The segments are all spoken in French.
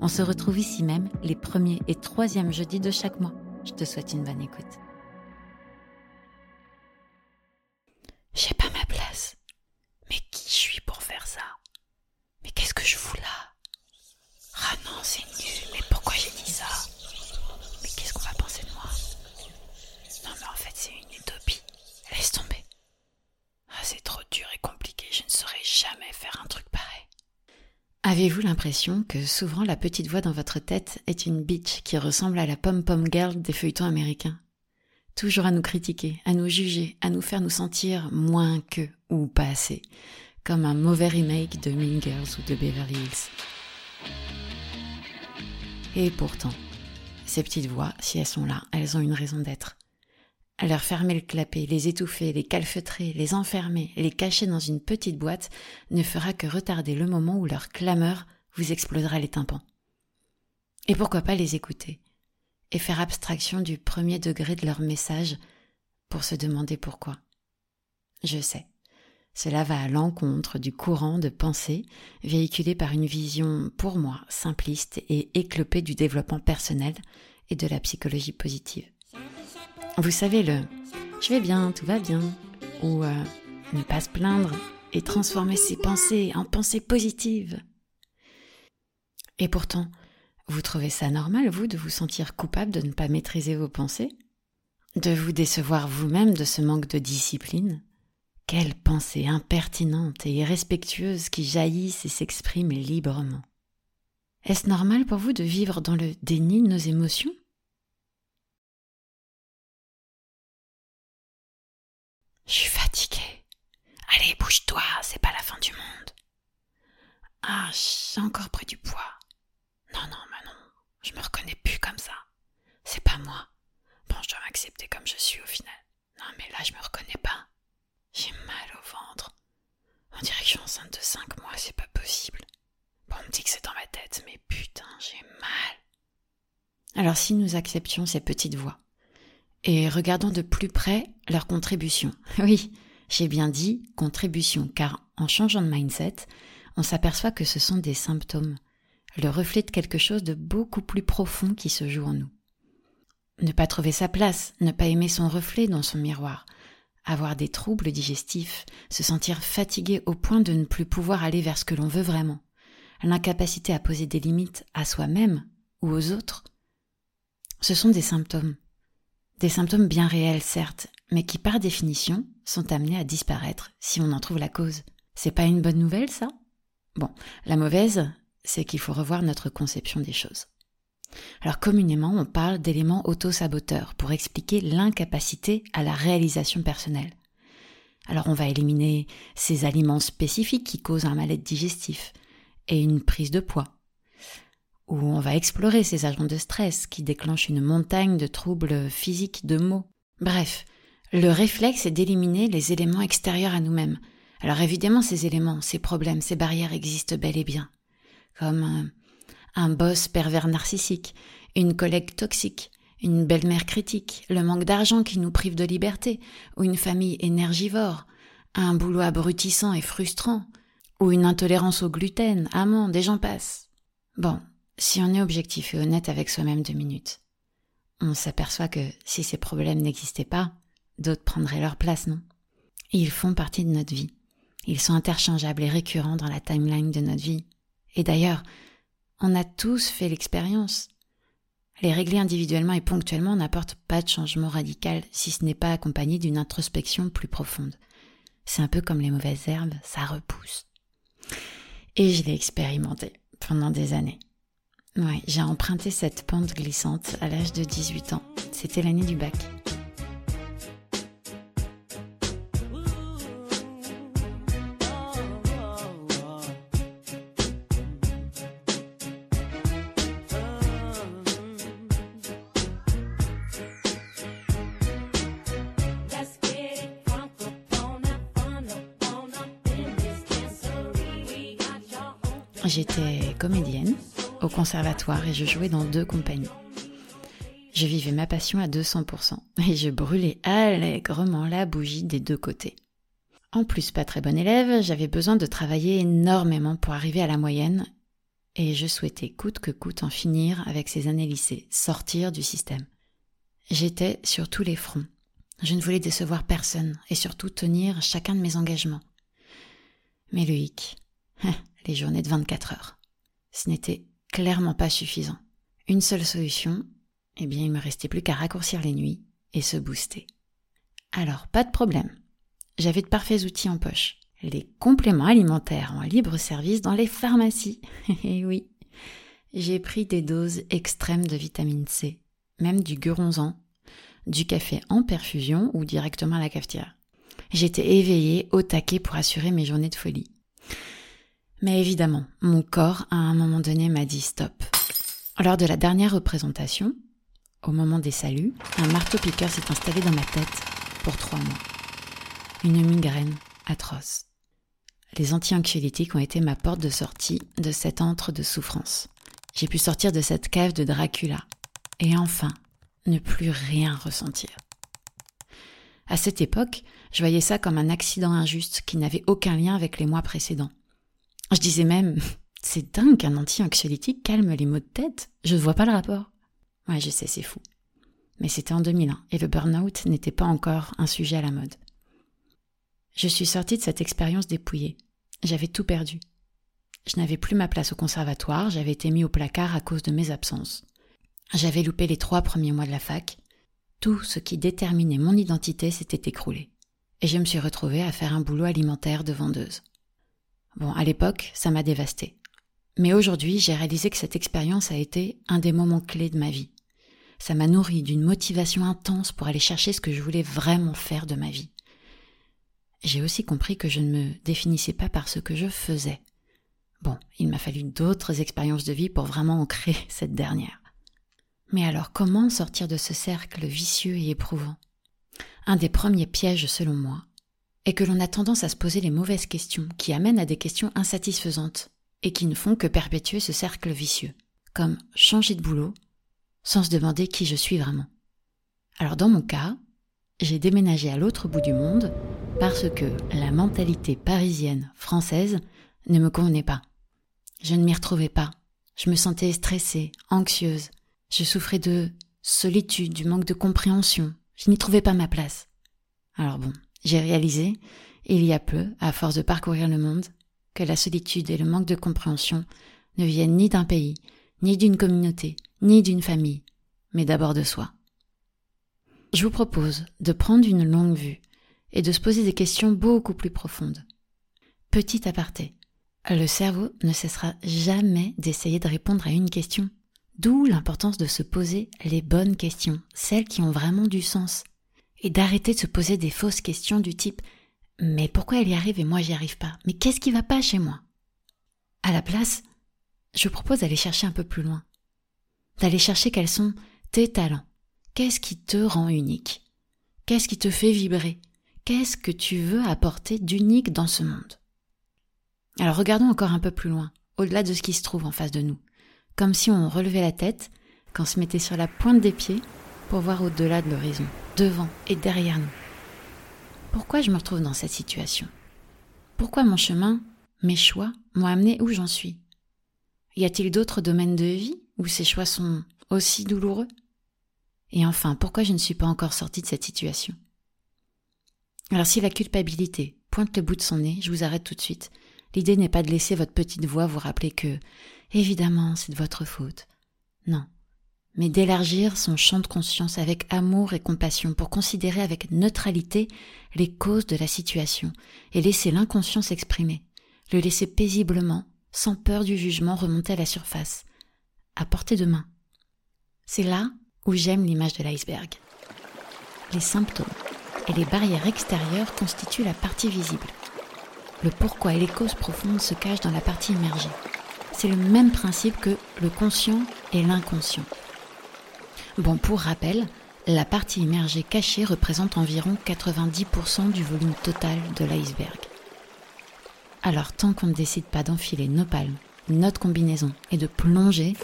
On se retrouve ici même les premiers et troisièmes jeudis de chaque mois. Je te souhaite une bonne écoute. L'impression que souvent la petite voix dans votre tête est une bitch qui ressemble à la pom-pom girl des feuilletons américains Toujours à nous critiquer, à nous juger, à nous faire nous sentir moins que ou pas assez, comme un mauvais remake de Mean Girls ou de Beverly Hills. Et pourtant, ces petites voix, si elles sont là, elles ont une raison d'être. Leur fermer le clapet, les étouffer, les calfeutrer, les enfermer, les cacher dans une petite boîte ne fera que retarder le moment où leur clameur vous explosera les tympans. Et pourquoi pas les écouter et faire abstraction du premier degré de leur message pour se demander pourquoi. Je sais, cela va à l'encontre du courant de pensée véhiculé par une vision, pour moi, simpliste et éclopée du développement personnel et de la psychologie positive. Vous savez, le je vais bien, tout va bien, ou euh, ne pas se plaindre et transformer ses pensées en pensées positives. Et pourtant, vous trouvez ça normal, vous, de vous sentir coupable de ne pas maîtriser vos pensées? De vous décevoir vous-même de ce manque de discipline? Quelles pensées impertinentes et irrespectueuses qui jaillissent et s'expriment librement Est-ce normal pour vous de vivre dans le déni de nos émotions? Je suis fatiguée. Allez, bouge-toi, c'est pas la fin du monde. Ah, j'ai encore pris du poids. Non, non, Manon, je me reconnais plus comme ça. C'est pas moi. Bon, je dois m'accepter comme je suis au final. Non, mais là, je me reconnais pas. J'ai mal au ventre. On dirait que je suis enceinte de cinq mois, c'est pas possible. Bon, on me dit que c'est dans ma tête, mais putain, j'ai mal. Alors, si nous acceptions ces petites voix, et regardons de plus près leur contribution. Oui, j'ai bien dit contribution, car en changeant de mindset, on s'aperçoit que ce sont des symptômes, le reflet de quelque chose de beaucoup plus profond qui se joue en nous. Ne pas trouver sa place, ne pas aimer son reflet dans son miroir, avoir des troubles digestifs, se sentir fatigué au point de ne plus pouvoir aller vers ce que l'on veut vraiment, l'incapacité à poser des limites à soi-même ou aux autres, ce sont des symptômes. Des symptômes bien réels, certes, mais qui par définition sont amenés à disparaître si on en trouve la cause. C'est pas une bonne nouvelle, ça? Bon, la mauvaise, c'est qu'il faut revoir notre conception des choses. Alors communément, on parle d'éléments auto-saboteurs pour expliquer l'incapacité à la réalisation personnelle. Alors on va éliminer ces aliments spécifiques qui causent un mal-être digestif et une prise de poids, où on va explorer ces agents de stress qui déclenchent une montagne de troubles physiques, de maux. Bref, le réflexe est d'éliminer les éléments extérieurs à nous-mêmes. Alors évidemment, ces éléments, ces problèmes, ces barrières existent bel et bien. Comme un, boss pervers narcissique, une collègue toxique, une belle-mère critique, le manque d'argent qui nous prive de liberté, ou une famille énergivore, un boulot abrutissant et frustrant, ou une intolérance au gluten, amande, et j'en passe. Bon, si on est objectif et honnête avec soi-même deux minutes, on s'aperçoit que si ces problèmes n'existaient pas, d'autres prendraient leur place, non? Ils font partie de notre vie. Ils sont interchangeables et récurrents dans la timeline de notre vie. Et d'ailleurs, on a tous fait l'expérience. Les régler individuellement et ponctuellement n'apportent pas de changement radical si ce n'est pas accompagné d'une introspection plus profonde. C'est un peu comme les mauvaises herbes, ça repousse. Et je l'ai expérimenté pendant des années. Ouais, j'ai emprunté cette pente glissante à l'âge de 18 ans. C'était l'année du bac. J'étais comédienne au conservatoire et je jouais dans deux compagnies. Je vivais ma passion à 200% et je brûlais allègrement la bougie des deux côtés. En plus, pas très bon élève, j'avais besoin de travailler énormément pour arriver à la moyenne et je souhaitais coûte que coûte en finir avec ces années lycée, sortir du système. J'étais sur tous les fronts. Je ne voulais décevoir personne et surtout tenir chacun de mes engagements. Mais le hic, les journées de 24 heures, ce n'était clairement pas suffisant. Une seule solution, eh bien il me restait plus qu'à raccourcir les nuits et se booster. Alors, pas de problème. J'avais de parfaits outils en poche les compléments alimentaires en libre service dans les pharmacies. Et eh oui, j'ai pris des doses extrêmes de vitamine C, même du guronzan, du café en perfusion ou directement à la cafetière. J'étais éveillée au taquet pour assurer mes journées de folie. Mais évidemment, mon corps, à un moment donné, m'a dit stop. Lors de la dernière représentation, au moment des saluts, un marteau-piqueur s'est installé dans ma tête pour trois mois. Une migraine atroce les anti-anxiolytiques ont été ma porte de sortie de cet antre de souffrance. J'ai pu sortir de cette cave de Dracula et enfin ne plus rien ressentir. À cette époque, je voyais ça comme un accident injuste qui n'avait aucun lien avec les mois précédents. Je disais même, c'est dingue qu'un anti-anxiolytique calme les maux de tête, je ne vois pas le rapport. Ouais, je sais, c'est fou. Mais c'était en 2001 et le burn-out n'était pas encore un sujet à la mode. Je suis sortie de cette expérience dépouillée. J'avais tout perdu. Je n'avais plus ma place au conservatoire, j'avais été mis au placard à cause de mes absences. J'avais loupé les trois premiers mois de la fac. Tout ce qui déterminait mon identité s'était écroulé. Et je me suis retrouvée à faire un boulot alimentaire de vendeuse. Bon, à l'époque, ça m'a dévastée. Mais aujourd'hui, j'ai réalisé que cette expérience a été un des moments clés de ma vie. Ça m'a nourri d'une motivation intense pour aller chercher ce que je voulais vraiment faire de ma vie j'ai aussi compris que je ne me définissais pas par ce que je faisais. Bon, il m'a fallu d'autres expériences de vie pour vraiment ancrer cette dernière. Mais alors comment sortir de ce cercle vicieux et éprouvant? Un des premiers pièges selon moi est que l'on a tendance à se poser les mauvaises questions qui amènent à des questions insatisfaisantes et qui ne font que perpétuer ce cercle vicieux, comme changer de boulot sans se demander qui je suis vraiment. Alors dans mon cas, j'ai déménagé à l'autre bout du monde parce que la mentalité parisienne française ne me convenait pas. Je ne m'y retrouvais pas. Je me sentais stressée, anxieuse. Je souffrais de solitude, du manque de compréhension. Je n'y trouvais pas ma place. Alors bon, j'ai réalisé, il y a peu, à force de parcourir le monde, que la solitude et le manque de compréhension ne viennent ni d'un pays, ni d'une communauté, ni d'une famille, mais d'abord de soi. Je vous propose de prendre une longue vue et de se poser des questions beaucoup plus profondes. Petit aparté, le cerveau ne cessera jamais d'essayer de répondre à une question, d'où l'importance de se poser les bonnes questions, celles qui ont vraiment du sens, et d'arrêter de se poser des fausses questions du type mais pourquoi elle y arrive et moi j'y arrive pas? Mais qu'est-ce qui va pas chez moi? À la place, je propose d'aller chercher un peu plus loin, d'aller chercher quels sont tes talents, qu'est-ce qui te rend unique, qu'est-ce qui te fait vibrer, Qu'est-ce que tu veux apporter d'unique dans ce monde? Alors regardons encore un peu plus loin, au-delà de ce qui se trouve en face de nous, comme si on relevait la tête, qu'on se mettait sur la pointe des pieds pour voir au-delà de l'horizon, devant et derrière nous. Pourquoi je me retrouve dans cette situation? Pourquoi mon chemin, mes choix m'ont amené où j'en suis? Y a-t-il d'autres domaines de vie où ces choix sont aussi douloureux? Et enfin, pourquoi je ne suis pas encore sortie de cette situation? Alors si la culpabilité pointe le bout de son nez, je vous arrête tout de suite. L'idée n'est pas de laisser votre petite voix vous rappeler que, évidemment, c'est de votre faute. Non. Mais d'élargir son champ de conscience avec amour et compassion pour considérer avec neutralité les causes de la situation et laisser l'inconscient s'exprimer, le laisser paisiblement, sans peur du jugement remonter à la surface, à portée de main. C'est là où j'aime l'image de l'iceberg. Les symptômes et les barrières extérieures constituent la partie visible. Le pourquoi et les causes profondes se cachent dans la partie immergée. C'est le même principe que le conscient et l'inconscient. Bon, pour rappel, la partie immergée cachée représente environ 90% du volume total de l'iceberg. Alors tant qu'on ne décide pas d'enfiler nos palmes notre combinaison et de plonger,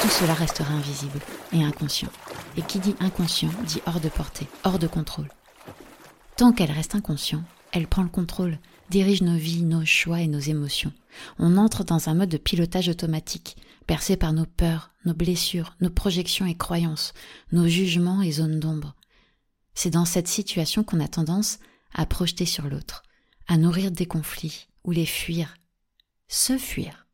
tout cela restera invisible et inconscient. Et qui dit inconscient dit hors de portée, hors de contrôle. Tant qu'elle reste inconscient, elle prend le contrôle, dirige nos vies, nos choix et nos émotions. On entre dans un mode de pilotage automatique, percé par nos peurs, nos blessures, nos projections et croyances, nos jugements et zones d'ombre. C'est dans cette situation qu'on a tendance à projeter sur l'autre, à nourrir des conflits ou les fuir, se fuir.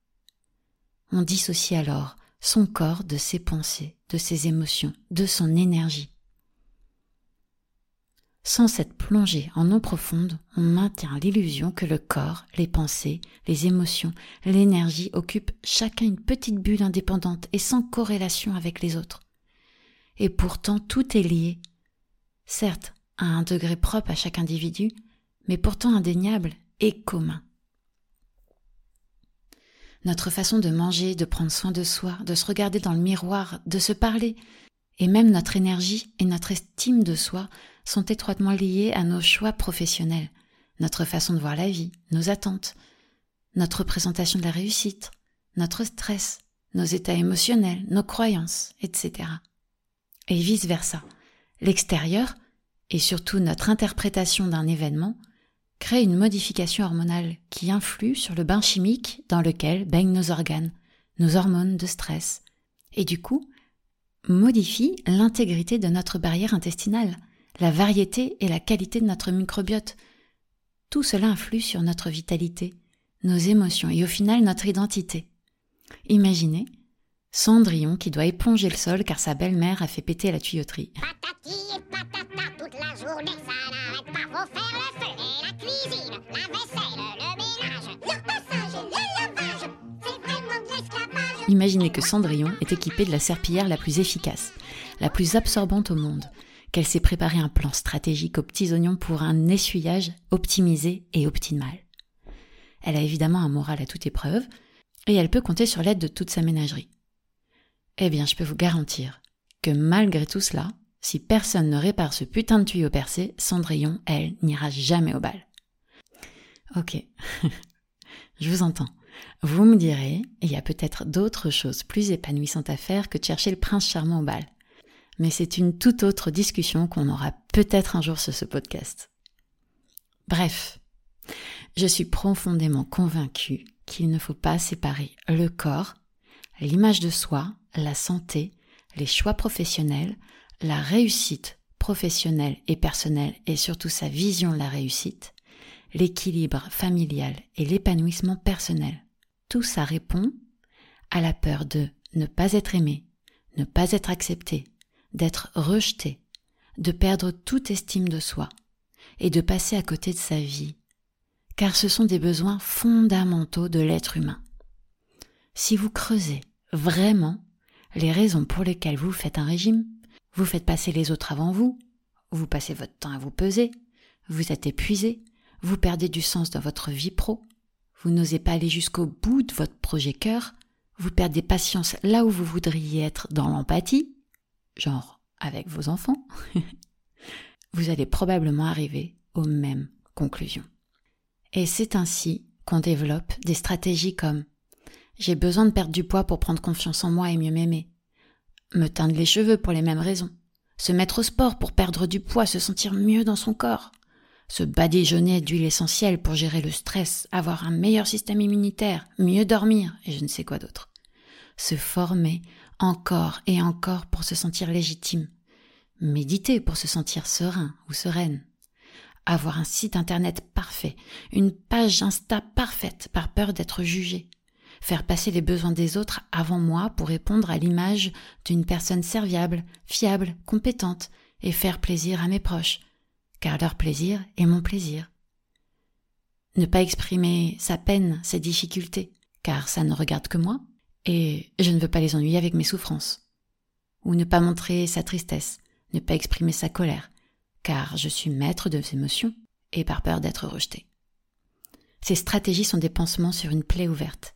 On dissocie alors son corps de ses pensées, de ses émotions, de son énergie. Sans cette plongée en eau profonde, on maintient l'illusion que le corps, les pensées, les émotions, l'énergie occupent chacun une petite bulle indépendante et sans corrélation avec les autres. Et pourtant tout est lié. Certes, à un degré propre à chaque individu, mais pourtant indéniable et commun. Notre façon de manger, de prendre soin de soi, de se regarder dans le miroir, de se parler, et même notre énergie et notre estime de soi sont étroitement liées à nos choix professionnels, notre façon de voir la vie, nos attentes, notre représentation de la réussite, notre stress, nos états émotionnels, nos croyances, etc. Et vice-versa. L'extérieur, et surtout notre interprétation d'un événement, crée une modification hormonale qui influe sur le bain chimique dans lequel baignent nos organes, nos hormones de stress, et du coup modifie l'intégrité de notre barrière intestinale, la variété et la qualité de notre microbiote. Tout cela influe sur notre vitalité, nos émotions et au final notre identité. Imaginez Cendrillon qui doit éponger le sol car sa belle-mère a fait péter la tuyauterie. Imaginez que Cendrillon est équipée de la serpillière la plus efficace, la plus absorbante au monde, qu'elle s'est préparé un plan stratégique aux petits oignons pour un essuyage optimisé et optimal. Elle a évidemment un moral à toute épreuve, et elle peut compter sur l'aide de toute sa ménagerie. Eh bien, je peux vous garantir que malgré tout cela, si personne ne répare ce putain de tuyau percé, Cendrillon, elle, n'ira jamais au bal. Ok, je vous entends. Vous me direz, il y a peut-être d'autres choses plus épanouissantes à faire que de chercher le prince charmant au bal. Mais c'est une toute autre discussion qu'on aura peut-être un jour sur ce podcast. Bref, je suis profondément convaincue qu'il ne faut pas séparer le corps, l'image de soi, la santé, les choix professionnels, la réussite professionnelle et personnelle et surtout sa vision de la réussite, l'équilibre familial et l'épanouissement personnel tout ça répond à la peur de ne pas être aimé, ne pas être accepté, d'être rejeté, de perdre toute estime de soi et de passer à côté de sa vie, car ce sont des besoins fondamentaux de l'être humain. Si vous creusez vraiment les raisons pour lesquelles vous faites un régime, vous faites passer les autres avant vous, vous passez votre temps à vous peser, vous êtes épuisé, vous perdez du sens dans votre vie pro, vous n'osez pas aller jusqu'au bout de votre projet cœur, vous perdez patience là où vous voudriez être dans l'empathie, genre avec vos enfants, vous allez probablement arriver aux mêmes conclusions. Et c'est ainsi qu'on développe des stratégies comme j'ai besoin de perdre du poids pour prendre confiance en moi et mieux m'aimer, me teindre les cheveux pour les mêmes raisons, se mettre au sport pour perdre du poids, se sentir mieux dans son corps, se badigeonner d'huile essentielle pour gérer le stress, avoir un meilleur système immunitaire, mieux dormir et je ne sais quoi d'autre. Se former encore et encore pour se sentir légitime. Méditer pour se sentir serein ou sereine. Avoir un site internet parfait, une page Insta parfaite par peur d'être jugé. Faire passer les besoins des autres avant moi pour répondre à l'image d'une personne serviable, fiable, compétente et faire plaisir à mes proches, car leur plaisir est mon plaisir. Ne pas exprimer sa peine, ses difficultés, car ça ne regarde que moi, et je ne veux pas les ennuyer avec mes souffrances. Ou ne pas montrer sa tristesse, ne pas exprimer sa colère, car je suis maître de ses émotions, et par peur d'être rejeté. Ces stratégies sont des pansements sur une plaie ouverte.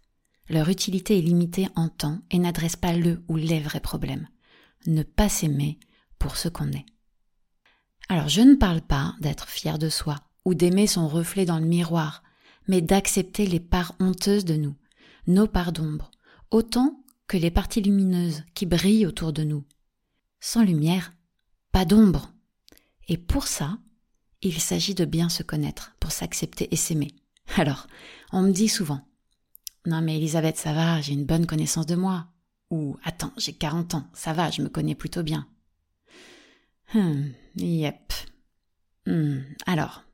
Leur utilité est limitée en temps et n'adresse pas le ou les vrais problèmes. Ne pas s'aimer pour ce qu'on est. Alors je ne parle pas d'être fier de soi ou d'aimer son reflet dans le miroir, mais d'accepter les parts honteuses de nous, nos parts d'ombre, autant que les parties lumineuses qui brillent autour de nous. Sans lumière, pas d'ombre. Et pour ça, il s'agit de bien se connaître, pour s'accepter et s'aimer. Alors, on me dit souvent Non mais Elisabeth, ça va, j'ai une bonne connaissance de moi. Ou Attends, j'ai 40 ans, ça va, je me connais plutôt bien. Hum, yep. Hum, alors,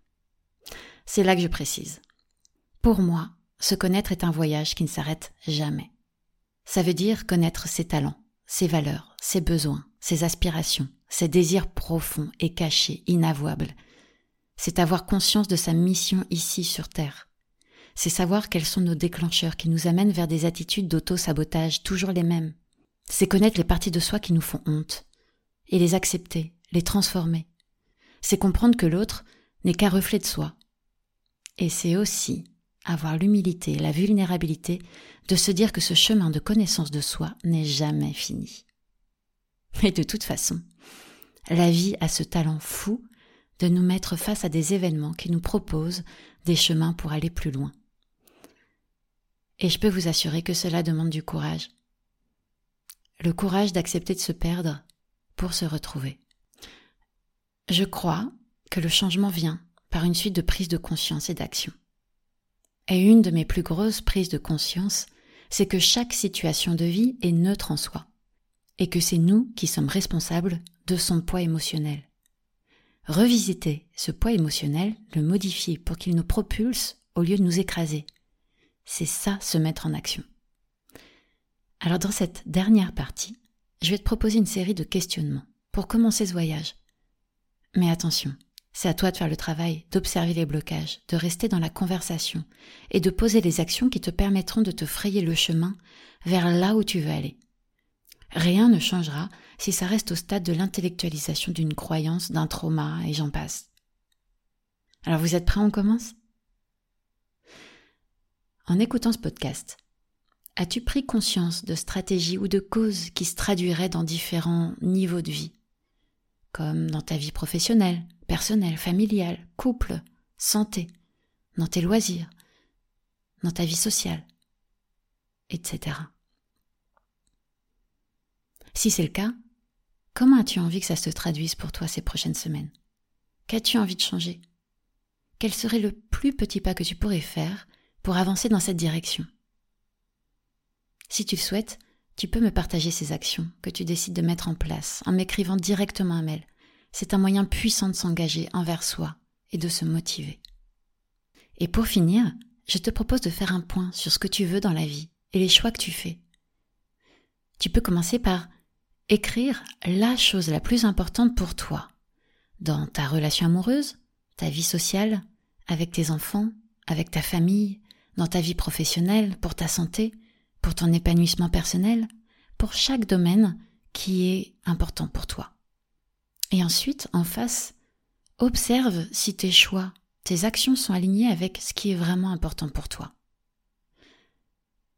c'est là que je précise. Pour moi, se connaître est un voyage qui ne s'arrête jamais. Ça veut dire connaître ses talents, ses valeurs, ses besoins, ses aspirations, ses désirs profonds et cachés, inavouables. C'est avoir conscience de sa mission ici sur Terre. C'est savoir quels sont nos déclencheurs qui nous amènent vers des attitudes d'auto-sabotage toujours les mêmes. C'est connaître les parties de soi qui nous font honte et les accepter, les transformer. C'est comprendre que l'autre n'est qu'un reflet de soi. Et c'est aussi avoir l'humilité et la vulnérabilité de se dire que ce chemin de connaissance de soi n'est jamais fini. Et de toute façon, la vie a ce talent fou de nous mettre face à des événements qui nous proposent des chemins pour aller plus loin. Et je peux vous assurer que cela demande du courage. Le courage d'accepter de se perdre pour se retrouver. Je crois que le changement vient par une suite de prises de conscience et d'action. Et une de mes plus grosses prises de conscience, c'est que chaque situation de vie est neutre en soi, et que c'est nous qui sommes responsables de son poids émotionnel. Revisiter ce poids émotionnel, le modifier pour qu'il nous propulse au lieu de nous écraser, c'est ça se mettre en action. Alors dans cette dernière partie, je vais te proposer une série de questionnements pour commencer ce voyage. Mais attention, c'est à toi de faire le travail, d'observer les blocages, de rester dans la conversation et de poser les actions qui te permettront de te frayer le chemin vers là où tu veux aller. Rien ne changera si ça reste au stade de l'intellectualisation d'une croyance, d'un trauma, et j'en passe. Alors vous êtes prêts, on commence? En écoutant ce podcast, as-tu pris conscience de stratégies ou de causes qui se traduiraient dans différents niveaux de vie? Comme dans ta vie professionnelle, personnel, familial, couple, santé, dans tes loisirs, dans ta vie sociale, etc. Si c'est le cas, comment as-tu envie que ça se traduise pour toi ces prochaines semaines? Qu'as-tu envie de changer? Quel serait le plus petit pas que tu pourrais faire pour avancer dans cette direction? Si tu le souhaites, tu peux me partager ces actions que tu décides de mettre en place en m'écrivant directement un mail c'est un moyen puissant de s'engager envers soi et de se motiver. Et pour finir, je te propose de faire un point sur ce que tu veux dans la vie et les choix que tu fais. Tu peux commencer par écrire la chose la plus importante pour toi, dans ta relation amoureuse, ta vie sociale, avec tes enfants, avec ta famille, dans ta vie professionnelle, pour ta santé, pour ton épanouissement personnel, pour chaque domaine qui est important pour toi. Et ensuite, en face, observe si tes choix, tes actions sont alignés avec ce qui est vraiment important pour toi.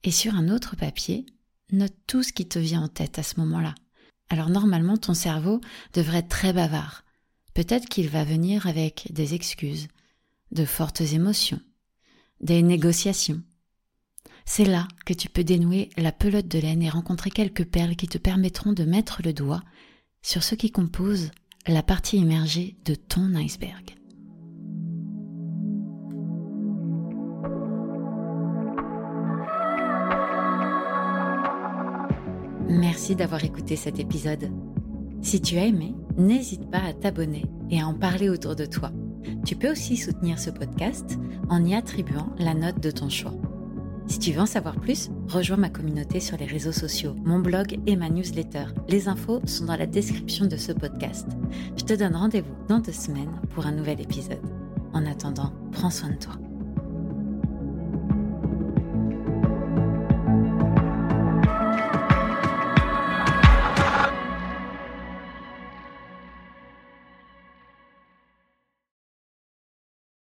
Et sur un autre papier, note tout ce qui te vient en tête à ce moment-là. Alors normalement, ton cerveau devrait être très bavard. Peut-être qu'il va venir avec des excuses, de fortes émotions, des négociations. C'est là que tu peux dénouer la pelote de laine et rencontrer quelques perles qui te permettront de mettre le doigt sur ce qui compose la partie immergée de ton iceberg. Merci d'avoir écouté cet épisode. Si tu as aimé, n'hésite pas à t'abonner et à en parler autour de toi. Tu peux aussi soutenir ce podcast en y attribuant la note de ton choix. Si tu veux en savoir plus, rejoins ma communauté sur les réseaux sociaux, mon blog et ma newsletter. Les infos sont dans la description de ce podcast. Je te donne rendez-vous dans deux semaines pour un nouvel épisode. En attendant, prends soin de toi.